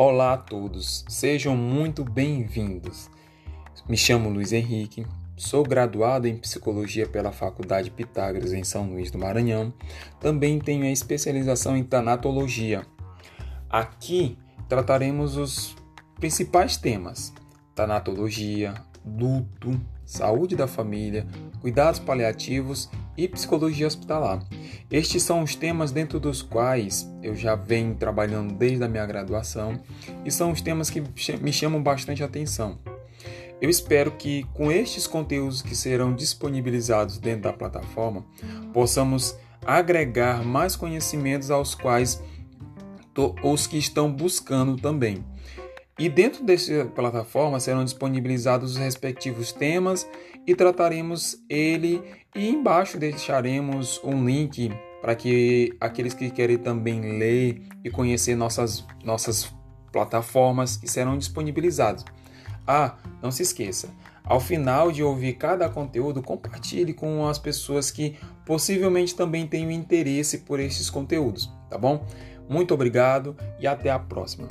Olá a todos, sejam muito bem-vindos. Me chamo Luiz Henrique, sou graduado em Psicologia pela Faculdade Pitágoras em São Luís do Maranhão. Também tenho a especialização em Tanatologia. Aqui trataremos os principais temas: tanatologia, luto, saúde da família, cuidados paliativos e psicologia hospitalar. Estes são os temas dentro dos quais eu já venho trabalhando desde a minha graduação e são os temas que me chamam bastante atenção. Eu espero que com estes conteúdos que serão disponibilizados dentro da plataforma, possamos agregar mais conhecimentos aos quais os que estão buscando também. E dentro dessa plataforma serão disponibilizados os respectivos temas e trataremos ele e embaixo deixaremos um link para que aqueles que querem também ler e conhecer nossas, nossas plataformas que serão disponibilizados. Ah, não se esqueça, ao final de ouvir cada conteúdo, compartilhe com as pessoas que possivelmente também tenham interesse por esses conteúdos, tá bom? Muito obrigado e até a próxima.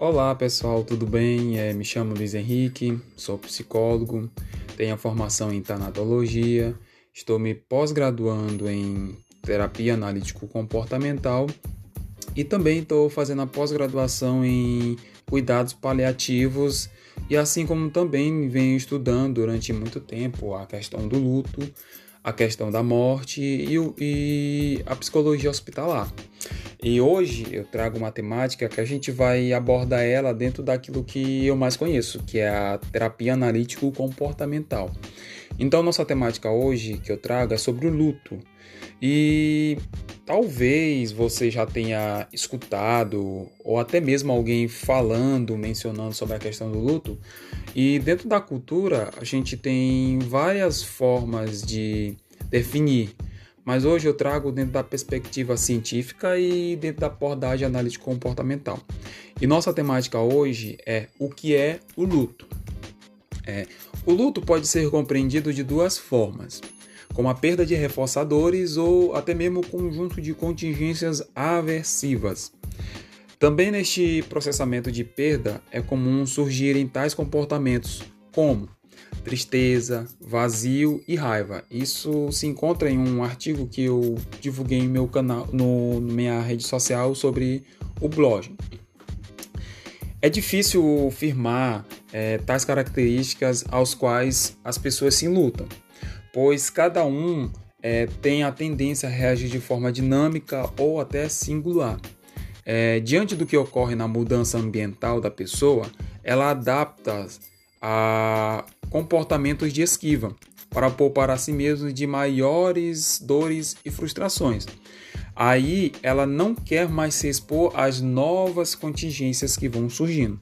Olá pessoal, tudo bem? É, me chamo Luiz Henrique, sou psicólogo, tenho a formação em tanatologia, estou me pós-graduando em terapia analítico-comportamental e também estou fazendo a pós-graduação em cuidados paliativos e assim como também venho estudando durante muito tempo a questão do luto, a questão da morte e, e a psicologia hospitalar. E hoje eu trago uma temática que a gente vai abordar ela dentro daquilo que eu mais conheço, que é a terapia analítico comportamental. Então nossa temática hoje que eu trago é sobre o luto. E talvez você já tenha escutado ou até mesmo alguém falando, mencionando sobre a questão do luto. E dentro da cultura, a gente tem várias formas de definir mas hoje eu trago dentro da perspectiva científica e dentro da abordagem analítica comportamental. E nossa temática hoje é o que é o luto. É, o luto pode ser compreendido de duas formas, como a perda de reforçadores ou até mesmo o conjunto de contingências aversivas. Também neste processamento de perda é comum surgirem tais comportamentos como tristeza, vazio e raiva. Isso se encontra em um artigo que eu divulguei em meu canal, no, minha rede social sobre o blog. É difícil firmar é, tais características aos quais as pessoas se lutam, pois cada um é, tem a tendência a reagir de forma dinâmica ou até singular. É, diante do que ocorre na mudança ambiental da pessoa, ela adapta a comportamentos de esquiva, para poupar a si mesmo de maiores dores e frustrações. Aí ela não quer mais se expor às novas contingências que vão surgindo.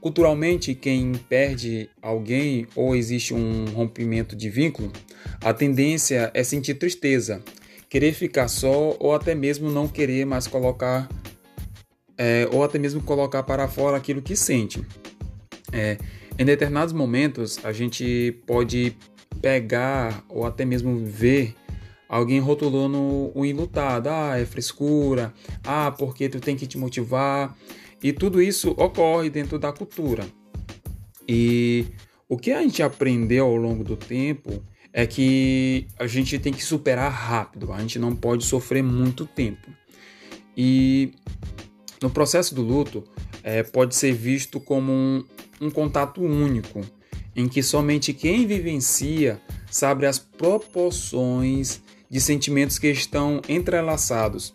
Culturalmente, quem perde alguém ou existe um rompimento de vínculo, a tendência é sentir tristeza, querer ficar só ou até mesmo não querer mais colocar é, ou até mesmo colocar para fora aquilo que sente. É, em determinados momentos, a gente pode pegar ou até mesmo ver alguém rotulando o enlutado. Ah, é frescura. Ah, porque tu tem que te motivar. E tudo isso ocorre dentro da cultura. E o que a gente aprendeu ao longo do tempo é que a gente tem que superar rápido, a gente não pode sofrer muito tempo. E no processo do luto, é, pode ser visto como um, um contato único, em que somente quem vivencia sabe as proporções de sentimentos que estão entrelaçados.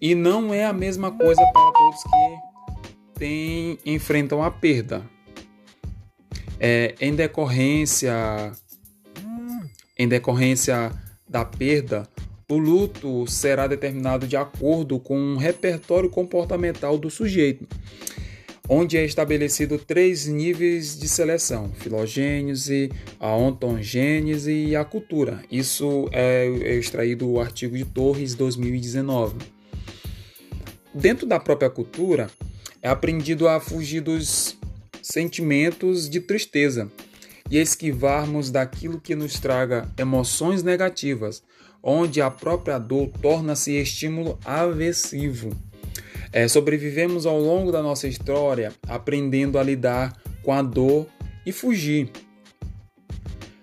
E não é a mesma coisa para todos que tem, enfrentam a perda. É, em decorrência em decorrência da perda, o luto será determinado de acordo com um repertório comportamental do sujeito onde é estabelecido três níveis de seleção: filogênese, a ontogênese e a cultura. Isso é, é extraído do artigo de Torres 2019. Dentro da própria cultura, é aprendido a fugir dos sentimentos de tristeza, e esquivarmos daquilo que nos traga emoções negativas, onde a própria dor torna-se estímulo aversivo. É, sobrevivemos ao longo da nossa história aprendendo a lidar com a dor e fugir.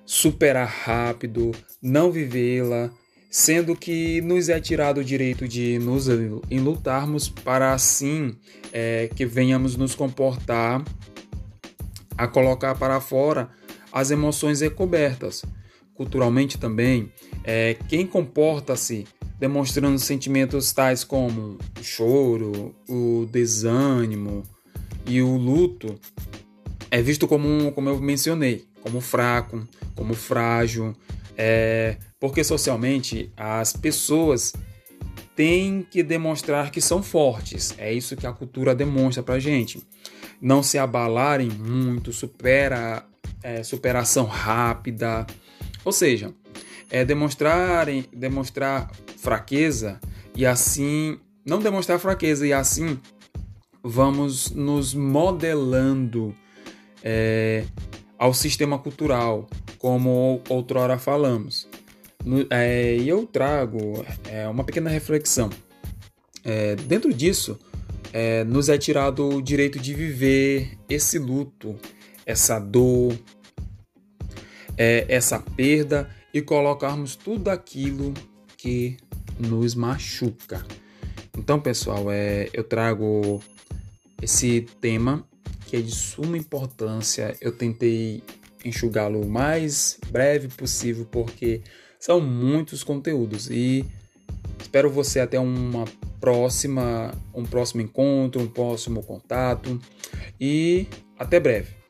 Superar rápido, não vivê-la, sendo que nos é tirado o direito de nos enlutarmos para assim é, que venhamos nos comportar a colocar para fora as emoções recobertas. Culturalmente também, é, quem comporta-se demonstrando sentimentos tais como o choro, o desânimo e o luto é visto como, como eu mencionei, como fraco, como frágil, é, porque socialmente as pessoas têm que demonstrar que são fortes. É isso que a cultura demonstra pra gente. Não se abalarem muito, supera, é, superação rápida. Ou seja, é demonstrarem, demonstrar fraqueza e assim não demonstrar fraqueza e assim vamos nos modelando é, ao sistema cultural, como outrora falamos. É, e eu trago é, uma pequena reflexão. É, dentro disso, é, nos é tirado o direito de viver esse luto, essa dor, é, essa perda e colocarmos tudo aquilo que nos machuca. Então, pessoal, é, eu trago esse tema que é de suma importância. Eu tentei enxugá-lo o mais breve possível porque são muitos conteúdos e espero você até uma próxima, um próximo encontro, um próximo contato e até breve.